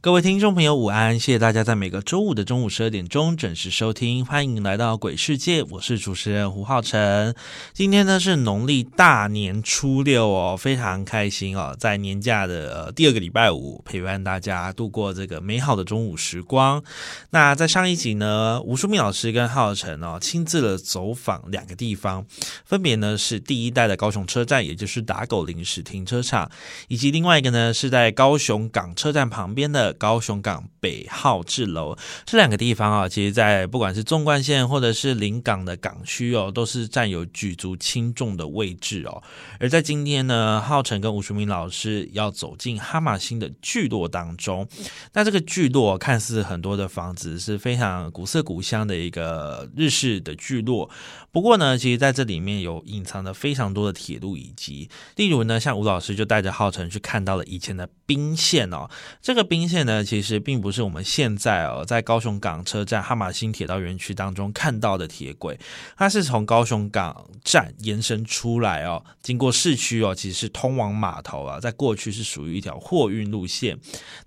各位听众朋友，午安！谢谢大家在每个周五的中午十二点钟准时收听，欢迎来到《鬼世界》，我是主持人胡浩辰。今天呢是农历大年初六哦，非常开心哦，在年假的呃第二个礼拜五，陪伴大家度过这个美好的中午时光。那在上一集呢，吴淑敏老师跟浩辰哦亲自的走访两个地方，分别呢是第一代的高雄车站，也就是打狗临时停车场，以及另外一个呢是在高雄港车站旁边的。高雄港北号志楼这两个地方啊，其实，在不管是纵贯线或者是临港的港区哦，都是占有举足轻重的位置哦。而在今天呢，浩辰跟吴淑明老师要走进哈马星的聚落当中。那这个聚落看似很多的房子是非常古色古香的一个日式的聚落，不过呢，其实在这里面有隐藏着非常多的铁路遗迹。例如呢，像吴老师就带着浩辰去看到了以前的兵线哦，这个兵线。呢，其实并不是我们现在哦，在高雄港车站哈马星铁道园区当中看到的铁轨，它是从高雄港站延伸出来哦，经过市区哦，其实是通往码头啊，在过去是属于一条货运路线。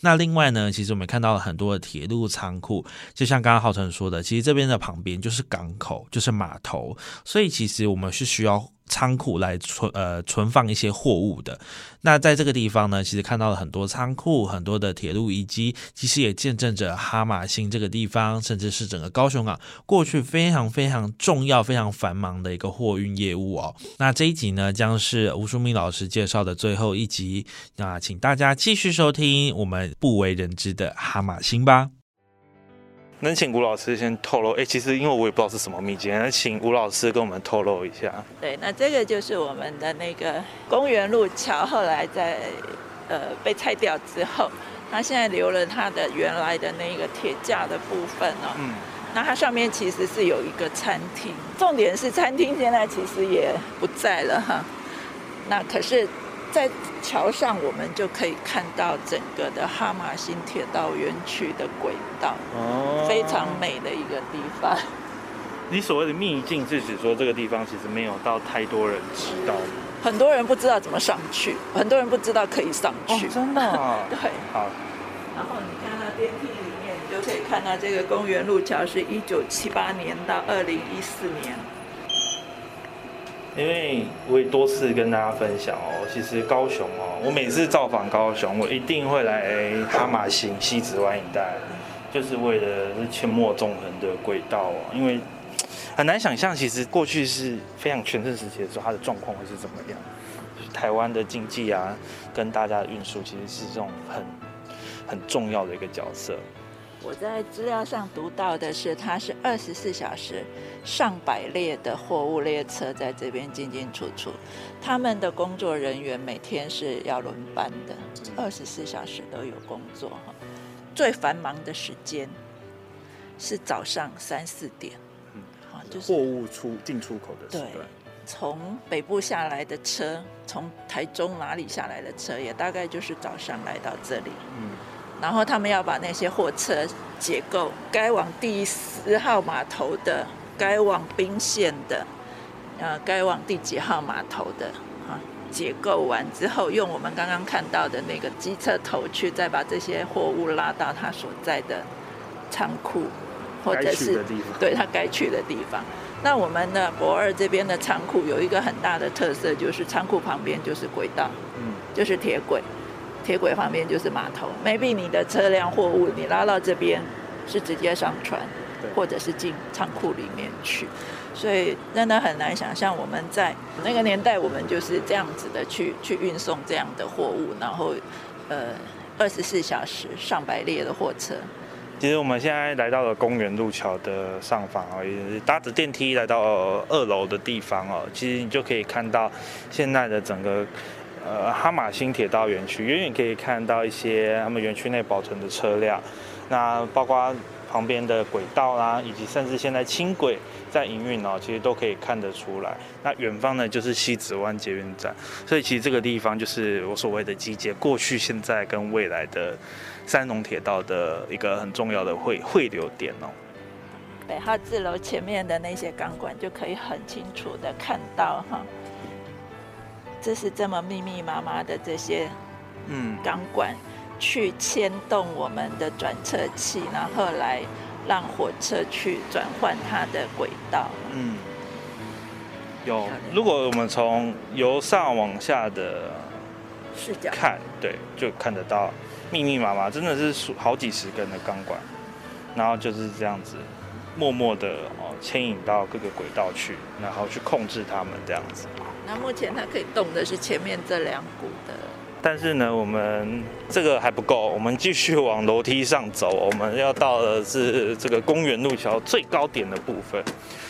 那另外呢，其实我们看到了很多的铁路仓库，就像刚刚浩辰说的，其实这边的旁边就是港口，就是码头，所以其实我们是需要。仓库来存呃存放一些货物的，那在这个地方呢，其实看到了很多仓库，很多的铁路遗迹，其实也见证着哈马星这个地方，甚至是整个高雄港过去非常非常重要、非常繁忙的一个货运业务哦。那这一集呢，将是吴淑敏老师介绍的最后一集，那请大家继续收听我们不为人知的哈马星吧。能请吴老师先透露？哎，其实因为我也不知道是什么秘境，那请吴老师跟我们透露一下。对，那这个就是我们的那个公园路桥，后来在呃被拆掉之后，它现在留了它的原来的那个铁架的部分哦。嗯。那它上面其实是有一个餐厅，重点是餐厅现在其实也不在了哈。那可是。在桥上，我们就可以看到整个的哈马星铁道园区的轨道，哦，非常美的一个地方。你所谓的秘境是指说这个地方其实没有到太多人知道，很多人不知道怎么上去，很多人不知道可以上去，真的？对。好。然后你看到电梯里面，你就可以看到这个公园路桥是一九七八年到二零一四年。因为我也多次跟大家分享哦，其实高雄哦，我每次造访高雄，我一定会来哈马星西子湾一带，就是为了阡陌纵横的轨道哦。因为很难想象，其实过去是非常全盛时期的时候，它的状况会是怎么样。台湾的经济啊，跟大家的运输，其实是这种很很重要的一个角色。我在资料上读到的是，它是二十四小时，上百列的货物列车在这边进进出出，他们的工作人员每天是要轮班的，二十四小时都有工作哈。最繁忙的时间是早上三四点，嗯，好，就是货物出进出口的对，从北部下来的车，从台中哪里下来的车，也大概就是早上来到这里，嗯。然后他们要把那些货车结构，该往第十号码头的，该往兵线的，呃，该往第几号码头的，啊，结构完之后，用我们刚刚看到的那个机车头去，再把这些货物拉到他所在的仓库，或者是对他该去的地方。那我们的博二这边的仓库有一个很大的特色，就是仓库旁边就是轨道，嗯，就是铁轨。铁轨旁边就是码头，maybe 你的车辆货物你拉到这边是直接上船，或者是进仓库里面去。所以真的很难想象，我们在那个年代，我们就是这样子的去去运送这样的货物，然后呃二十四小时上百列的货车。其实我们现在来到了公园路桥的上方哦，也搭着电梯来到二楼的地方哦。其实你就可以看到现在的整个呃哈马星铁道园区，远远可以看到一些他们园区内保存的车辆，那包括旁边的轨道啦，以及甚至现在轻轨在营运哦，其实都可以看得出来。那远方呢就是西子湾捷运站，所以其实这个地方就是我所谓的集结过去、现在跟未来的。三龙铁道的一个很重要的汇汇流点哦。北号字楼前面的那些钢管就可以很清楚的看到哈，这是这么密密麻麻的这些嗯钢管去牵动我们的转车器，然后来让火车去转换它的轨道。嗯，有。如果我们从由上往下的视角看，对，就看得到。密密麻麻，真的是数好几十根的钢管，然后就是这样子，默默的哦牵引到各个轨道去，然后去控制它们这样子。那目前它可以动的是前面这两股的，但是呢，我们这个还不够，我们继续往楼梯上走，我们要到的是这个公园路桥最高点的部分。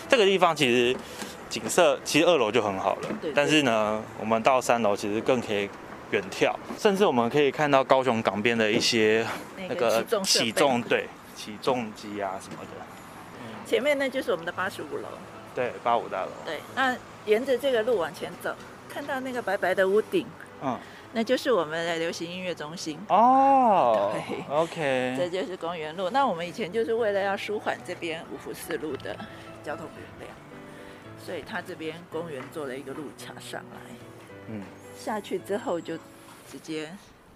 这个地方其实景色其实二楼就很好了，但是呢，我们到三楼其实更可以。远眺，甚至我们可以看到高雄港边的一些那个起重对起重机啊什么的。前面那就是我们的八十五楼。对，八五大楼。对，那沿着这个路往前走，看到那个白白的屋顶，嗯，那就是我们的流行音乐中心。哦。对。OK。这就是公园路。那我们以前就是为了要舒缓这边五福四路的交通流量，所以他这边公园做了一个路桥上来。嗯。下去之后就直接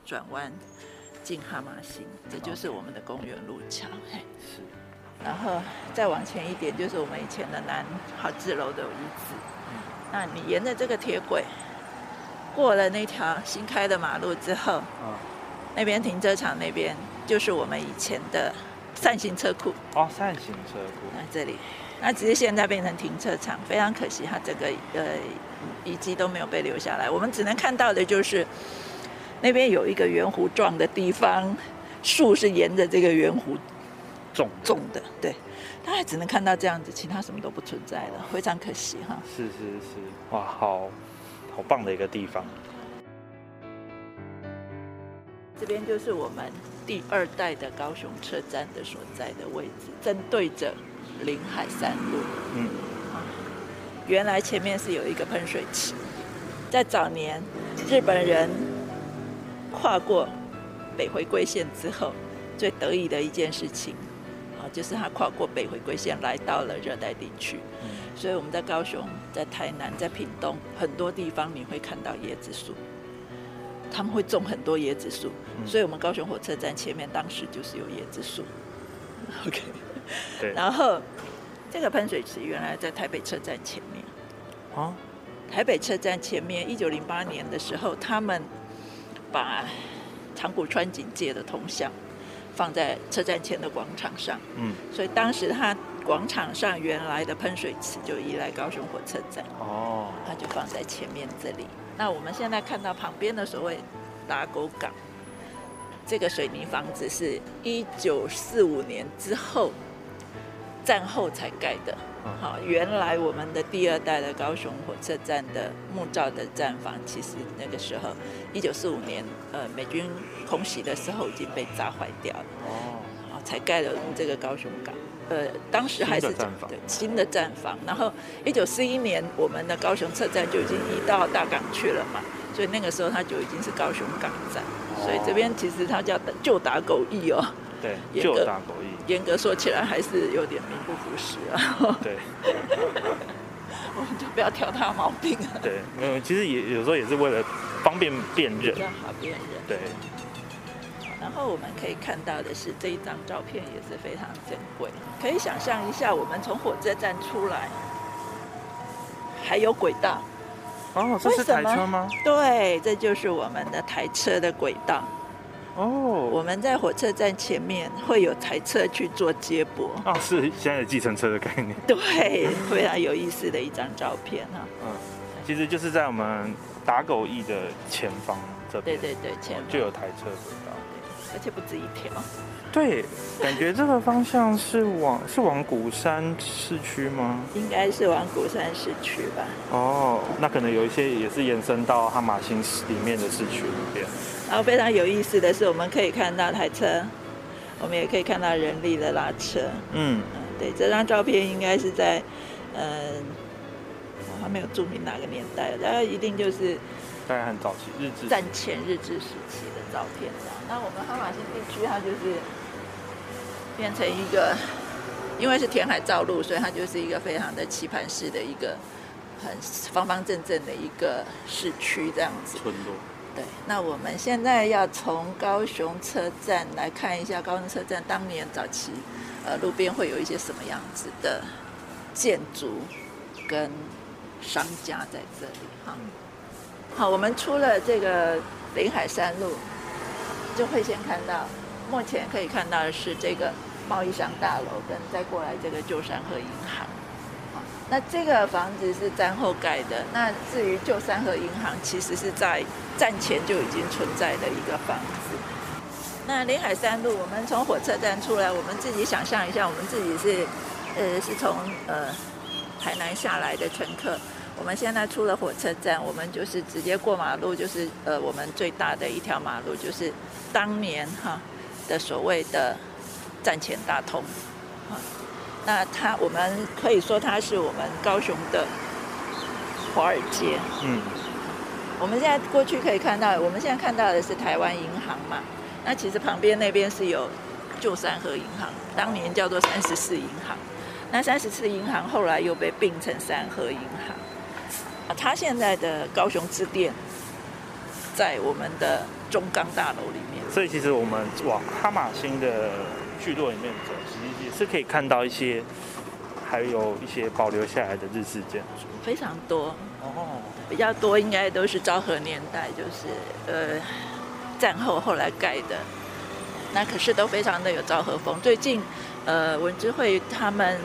转弯进哈马星，这就是我们的公园路桥。是，然后再往前一点就是我们以前的南好字楼的遗址。那你沿着这个铁轨过了那条新开的马路之后，那边停车场那边就是我们以前的扇形车库。哦，扇形车库。那这里，那只是现在变成停车场，非常可惜，它这个呃。遗迹都没有被留下来，我们只能看到的就是那边有一个圆弧状的地方，树是沿着这个圆弧种种的，对，大家只能看到这样子，其他什么都不存在了，非常可惜哈。是是是，哇，好好棒的一个地方。这边就是我们第二代的高雄车站的所在的位置，正对着临海山路。嗯。原来前面是有一个喷水池，在早年日本人跨过北回归线之后，最得意的一件事情，啊，就是他跨过北回归线来到了热带地区。所以我们在高雄、在台南、在屏东很多地方，你会看到椰子树，他们会种很多椰子树。所以我们高雄火车站前面当时就是有椰子树。OK，对，然后。这个喷水池原来在台北车站前面。啊，台北车站前面，一九零八年的时候，他们把长谷川警戒的铜像放在车站前的广场上。嗯，所以当时它广场上原来的喷水池就依赖高雄火车站。哦，它就放在前面这里。那我们现在看到旁边的所谓打狗港，这个水泥房子是一九四五年之后。战后才盖的，好，原来我们的第二代的高雄火车站的木造的站房，其实那个时候，一九四五年，呃，美军空袭的时候已经被炸坏掉了，哦，好，才盖了这个高雄港，呃，当时还是对新的站房，然后一九四一年，我们的高雄车站就已经移到大港去了嘛，所以那个时候它就已经是高雄港站，所以这边其实它叫旧打狗驿哦。对，就打狗翼。严格说起来，还是有点名不副实啊。对，我们就不要挑他毛病了。对，没有，其实也有时候也是为了方便辨认，比较好辨认。对。然后我们可以看到的是，这一张照片也是非常珍贵。可以想象一下，我们从火车站出来，还有轨道。哦，这是台车吗？对，这就是我们的台车的轨道。哦，我们在火车站前面会有台车去做接驳，啊，是现在的计程车的概念。对，非常有意思的一张照片哈。嗯，其实就是在我们打狗驿的前方这边，对对对，前方就有台车走到。而且不止一条。对，感觉这个方向是往是往鼓山市区吗？应该是往鼓山市区吧。哦，那可能有一些也是延伸到哈马星里面的市区里边。然后非常有意思的是，我们可以看到台车，我们也可以看到人力的拉车。嗯，嗯，对，这张照片应该是在，嗯，我还没有注明哪个年代，大概一定就是大概很早期日治。战前日治时期的照片。那我们哈马星地区，它就是变成一个，因为是填海造陆，所以它就是一个非常的棋盘式的一个很方方正正的一个市区这样子。村落。对，那我们现在要从高雄车站来看一下高雄车站当年早期，呃，路边会有一些什么样子的建筑跟商家在这里哈。好，我们出了这个林海山路，就会先看到，目前可以看到的是这个贸易商大楼，跟再过来这个旧山河银行。那这个房子是战后盖的，那至于旧山河银行，其实是在战前就已经存在的一个房子。那临海三路，我们从火车站出来，我们自己想象一下，我们自己是，呃，是从呃台南下来的乘客。我们现在出了火车站，我们就是直接过马路，就是呃我们最大的一条马路，就是当年哈的所谓的战前大通。啊，那它我们可以说它是我们高雄的华尔街。嗯，我们现在过去可以看到，我们现在看到的是台湾银行嘛，那其实旁边那边是有旧三河银行，当年叫做三十四银行，那三十四银行后来又被并成三河银行。啊，它现在的高雄支店在我们的中钢大楼里面。所以其实我们往哈马星的聚落里面走，其实也是可以看到一些，还有一些保留下来的日式建筑。非常多，哦，比较多应该都是昭和年代，就是呃战后后来盖的。那可是都非常的有昭和风。最近呃文资会他们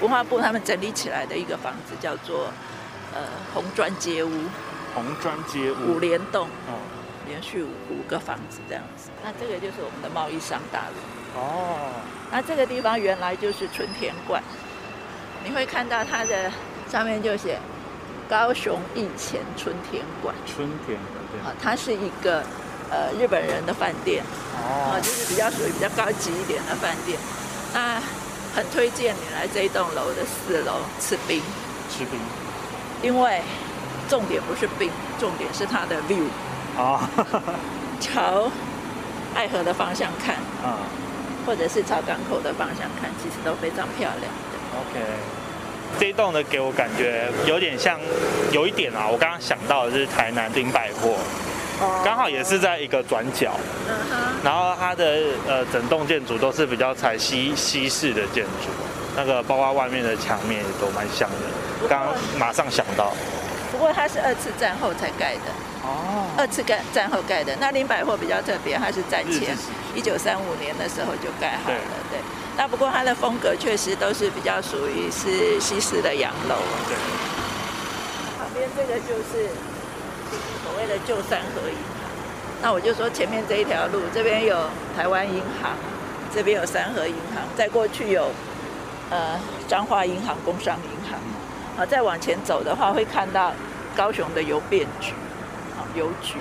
文化部他们整理起来的一个房子叫做呃红砖街屋红砖街屋。五连栋，哦连续五五个房子这样子。那这个就是我们的贸易商大楼。哦，那这个地方原来就是春田馆，你会看到它的上面就写高雄以前春田馆。春田馆对。啊，它是一个呃日本人的饭店，啊，哦，就是比较属于比较高级一点的饭店。那很推荐你来这一栋楼的四楼吃冰，吃冰。因为重点不是冰，重点是它的 view，啊，朝爱河的方向看，啊。或者是朝港口的方向看，其实都非常漂亮的。，OK。这一栋呢，给我感觉有点像，有一点啊，我刚刚想到的是台南丁百货，刚好也是在一个转角，嗯哼，然后它的呃整栋建筑都是比较采西西式的建筑，那个包括外面的墙面也都蛮像的。刚刚马上想到，不过它是二次战后才盖的，哦，二次盖战后盖的。那林百货比较特别，它是战前一九三五年的时候就盖好了，对。那不过它的风格确实都是比较属于是西式的洋楼。对，旁边这个就是所谓的旧三合银行。那我就说前面这一条路，这边有台湾银行，这边有三和银行，再过去有呃彰化银行、工商银行。好，再往前走的话，会看到高雄的邮便局，啊邮局。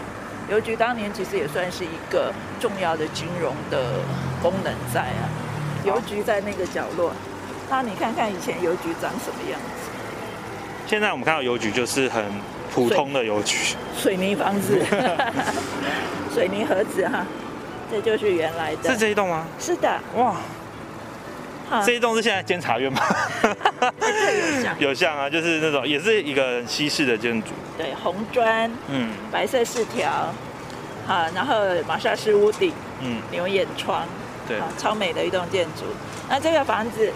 邮局当年其实也算是一个重要的金融的功能在啊。邮局在那个角落，那你看看以前邮局长什么样子？现在我们看到邮局就是很普通的邮局，水泥房子，水泥盒子哈，这就是原来的。是这一栋吗？是的，哇，哈，这一栋是现在监察院吗？有像 有像啊，就是那种也是一个西式的建筑，对红砖、嗯白色饰条，好，然后玛莎式屋顶、嗯，牛眼窗，对啊，超美的一栋建筑。那这个房子，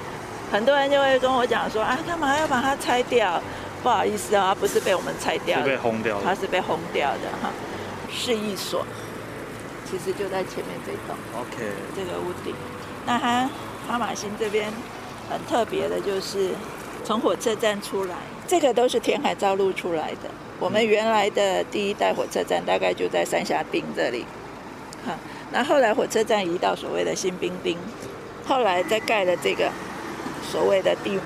很多人就会跟我讲说啊，干嘛要把它拆掉？不好意思啊，它不是被我们拆掉是被的，轰掉的。它是被轰掉的哈。市役所，其实就在前面这栋 OK，这个屋顶。那它哈马星这边很特别的就是从火车站出来，这个都是填海造陆出来的。我们原来的第一代火车站大概就在三峡町这里，哈。那后来火车站移到所谓的新兵町，后来再盖了这个所谓的地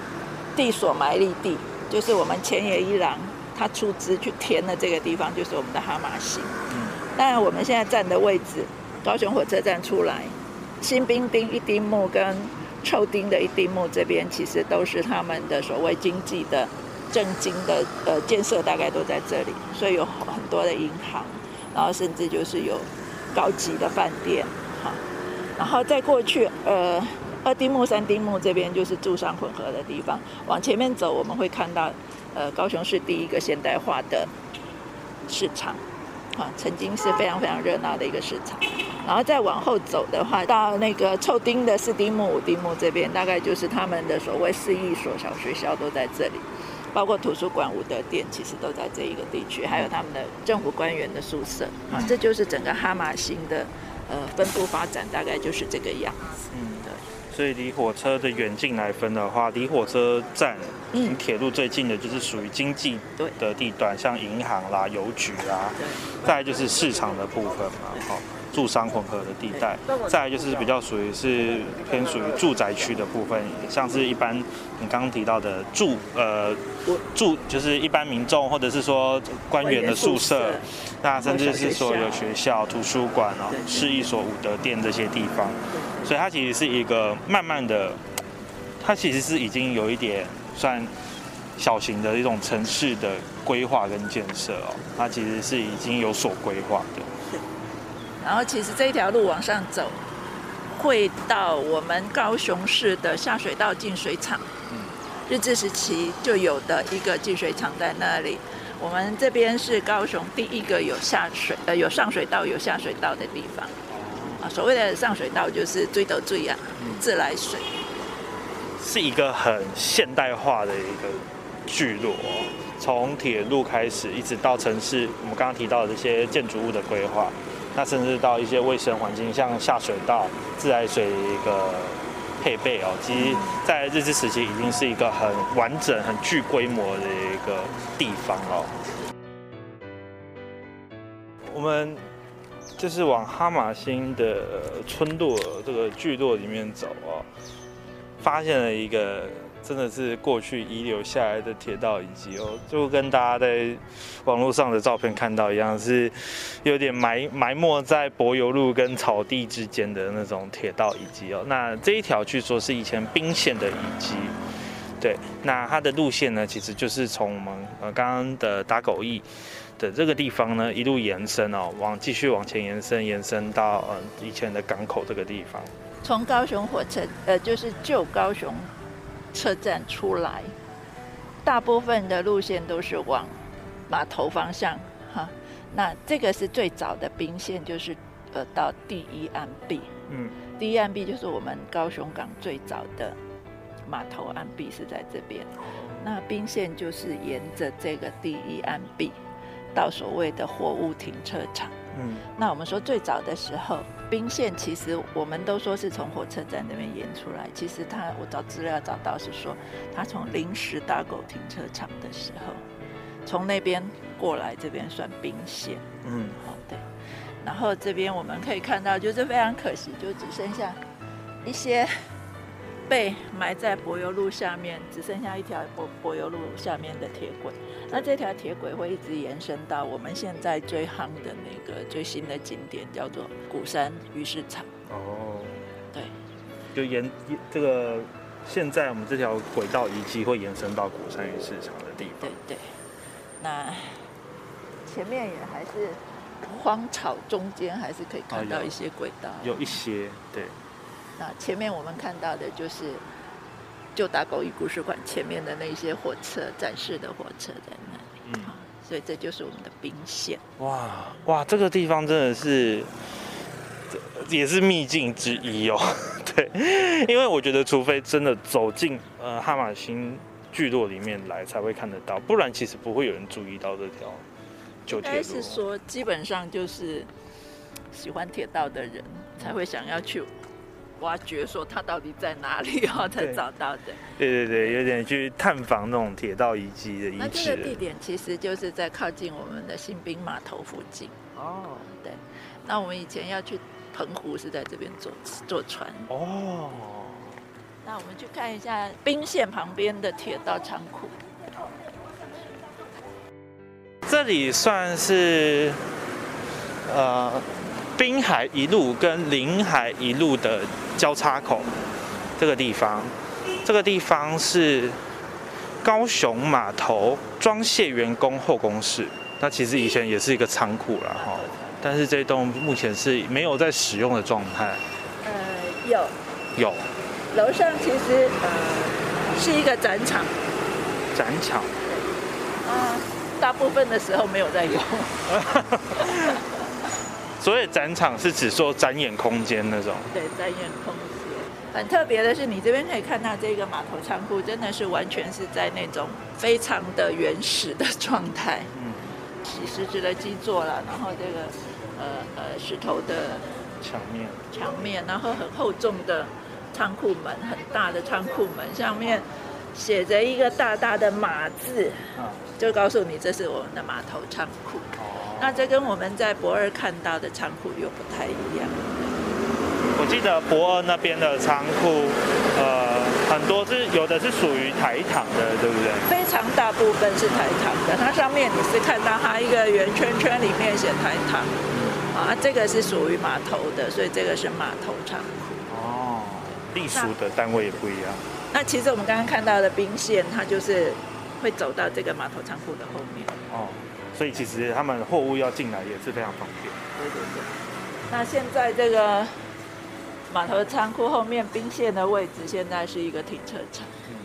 地所埋立地，就是我们前野一郎他出资去填的这个地方，就是我们的哈马星。嗯，当然我们现在站的位置，高雄火车站出来，新兵丁一丁目跟臭丁的一丁目这边，其实都是他们的所谓经济的政经的呃建设，大概都在这里，所以有很多的银行，然后甚至就是有高级的饭店，哈，然后再过去呃二丁目、三丁目这边就是住商混合的地方，往前面走我们会看到呃高雄市第一个现代化的市场。曾经是非常非常热闹的一个市场，然后再往后走的话，到那个臭丁的四丁目、五丁目这边，大概就是他们的所谓市一所、小学校都在这里，包括图书馆、武德殿，其实都在这一个地区，还有他们的政府官员的宿舍。啊，这就是整个哈马星的呃分布发展，大概就是这个样子。所以离火车的远近来分的话，离火车站、离铁路最近的就是属于经济的地段，像银行啦、邮局啦，再来就是市场的部分嘛，好、住商混合的地带，再来就是比较属于是偏属于住宅区的部分，像是一般你刚刚提到的住呃住就是一般民众或者是说官员的宿舍，那甚至是说有学校、图书馆哦对、市役所、武德殿这些地方，所以它其实是一个慢慢的，它其实是已经有一点算小型的一种城市的规划跟建设哦，它其实是已经有所规划的。然后其实这一条路往上走，会到我们高雄市的下水道净水厂。日治时期就有的一个净水厂在那里。我们这边是高雄第一个有下水呃有上水道有下水道的地方。啊，所谓的上水道就是追得最啊，自来水。是一个很现代化的一个聚落哦，从铁路开始，一直到城市，我们刚刚提到的这些建筑物的规划，那甚至到一些卫生环境，像下水道、自来水一个配备哦，其实在日治时期已经是一个很完整、很具规模的一个地方哦。我们就是往哈马星的村落这个聚落里面走哦，发现了一个真的是过去遗留下来的铁道遗迹哦，就跟大家在网络上的照片看到一样，是有点埋埋没在柏油路跟草地之间的那种铁道遗迹哦。那这一条据说是以前兵线的遗迹。对，那它的路线呢，其实就是从我们呃刚刚的打狗驿的这个地方呢，一路延伸哦，往继续往前延伸，延伸到呃以前的港口这个地方。从高雄火车呃就是旧高雄车站出来，大部分的路线都是往码头方向哈。那这个是最早的兵线，就是呃到第一岸壁。嗯，第一岸壁就是我们高雄港最早的码头岸壁是在这边。那兵线就是沿着这个第一岸壁到所谓的货物停车场。嗯，那我们说最早的时候，兵线其实我们都说是从火车站那边延出来，其实他我找资料找到是说，他从临时大狗停车场的时候，从那边过来这边算兵线。嗯，好，对。然后这边我们可以看到，就是非常可惜，就只剩下一些被埋在柏油路下面，只剩下一条柏柏油路下面的铁轨。那这条铁轨会一直延伸到我们现在最夯的那个最新的景点，叫做鼓山鱼市场。哦，对，就沿这个现在我们这条轨道遗迹会延伸到鼓山鱼市场的地方对。对。那前面也还是荒草中间，还是可以看到一些轨道。有一些对，那前面我们看到的就是旧打狗屿故事馆前面的那些火车展示的火车在那里，嗯，所以这就是我们的兵线。哇哇，这个地方真的是，也是秘境之一哦。对，因为我觉得，除非真的走进呃哈马星聚落里面来，才会看得到，不然其实不会有人注意到这条旧应该铁路哦。是说，基本上就是喜欢铁道的人才会想要去挖掘，说它到底在哪里哦，才找到的。对对对，有点去探访那种铁道遗迹的遗那这个地址。点其实就是在靠近我们的新兵码头附近。哦对，那我们以前要去澎湖是在这边坐坐船。哦，那我们去看一下兵线旁边的铁道仓库。这里算是呃滨海一路跟临海一路的交叉口，这个地方，这个地方是高雄码头装卸员工后工室。那其实以前也是一个仓库了哈，但是这栋目前是没有在使用的状态。呃，有。有。楼上其实呃是一个展场，展场，啊、大部分的时候没有在用。所以展场是指说展演空间那种。对，展演空间。很特别的是，你这边可以看到这个码头仓库，真的是完全是在那种非常的原始的状态。嗯，洗石质的基座了，然后这个呃呃石头的墙面。墙面，然后很厚重的仓库门，很大的仓库门，上面写着一个大大的“马”字，啊，就告诉你这是我们的码头仓库。哦。那这跟我们在博二看到的仓库又不太一样。我记得博二那边的仓库，呃，很多是有的是属于台糖的，对不对？非常大部分是台糖的，它上面你是看到它一个圆圈圈里面写台糖，啊，这个是属于码头的，所以这个是码头仓库。哦，隶属的单位也不一样。那其实我们刚刚看到的兵线，它就是会走到这个码头仓库的后面。哦，所以其实他们货物要进来也是非常方便。对对对。那现在这个码头仓库后面兵线的位置，现在是一个停车场，嗯，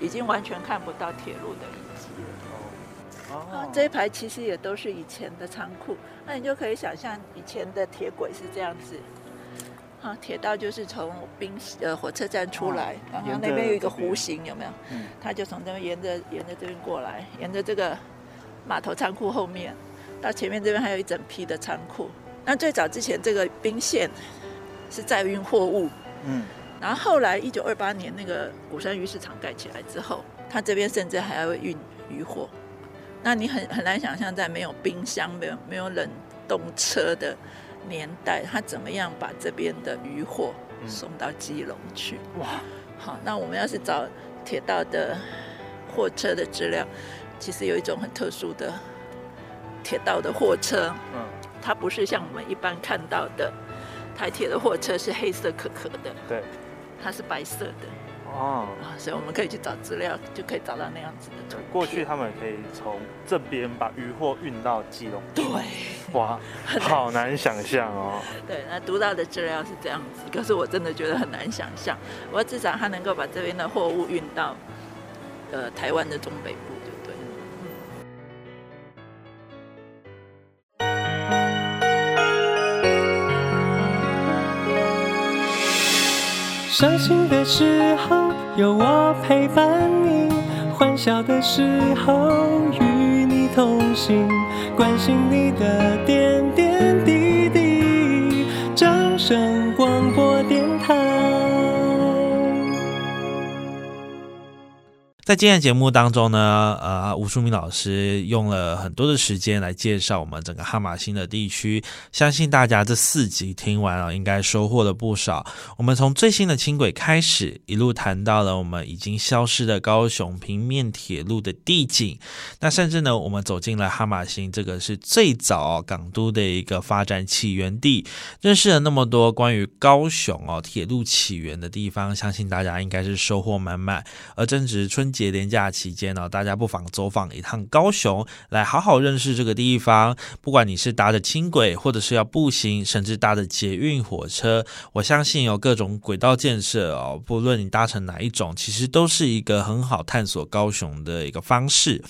已经完全看不到铁路的遗迹了。啊哦，，这一排其实也都是以前的仓库，那你就可以想象以前的铁轨是这样子。啊，铁道就是从冰呃火车站出来，然后那边有一个弧形，有没有？嗯它就从这边沿着沿着这边过来，沿着这个码头仓库后面，到前面这边还有一整批的仓库。那最早之前这个兵线是载运货物，嗯，然后后来一九二八年那个鼓山鱼市场盖起来之后，它这边甚至还要运鱼货。那你很很难想象，在没有冰箱、没有没有冷冻车的年代，他怎么样把这边的鱼货嗯送到基隆去？哇，好，那我们要是找铁道的货车的资料，其实有一种很特殊的铁道的货车，嗯，它不是像我们一般看到的台铁的货车是黑色可可的，对，它是白色的哦，啊，所以我们可以去找资料，就可以找到那样子的图片。过去他们可以从这边把渔货运到基隆。对哇，好难想象哦。对，那读到的资料是这样子，可是我真的觉得很难想象。我至少他能够把这边的货物运到呃台湾的中北部，对不对？伤心的时候有我陪伴你，欢笑的时候与你同行，关心你的点点滴滴。掌声广播电台。在今天节目当中呢，呃，啊吴淑敏老师用了很多的时间来介绍我们整个哈马星的地区，相信大家这四集听完啊，应该收获了不少。我们从最新的轻轨开始，一路谈到了我们已经消失的高雄平面铁路的地景，那甚至呢，我们走进了哈马星，这个是最早、哦、港都的一个发展起源地，认识了那么多关于高雄哦铁路起源的地方，相信大家应该是收获满满。而正值春节连假期间呢，大家不妨走访一趟高雄，来好好认识这个地方。不管你是搭着轻轨，或者是要步行，甚至搭着捷运火车，我相信有各种轨道建设哦，不论你搭乘哪一种，其实都是一个很好探索高雄的一个方式。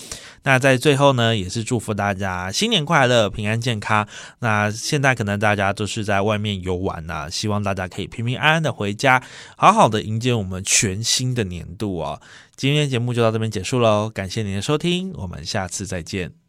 那在最后呢，也是祝福大家新年快乐、平安健康。那现在可能大家都是在外面游玩呐、希望大家可以平平安安的回家，好好的迎接我们全新的年度哦。今天节目就到这边结束喽，感谢您的收听，我们下次再见。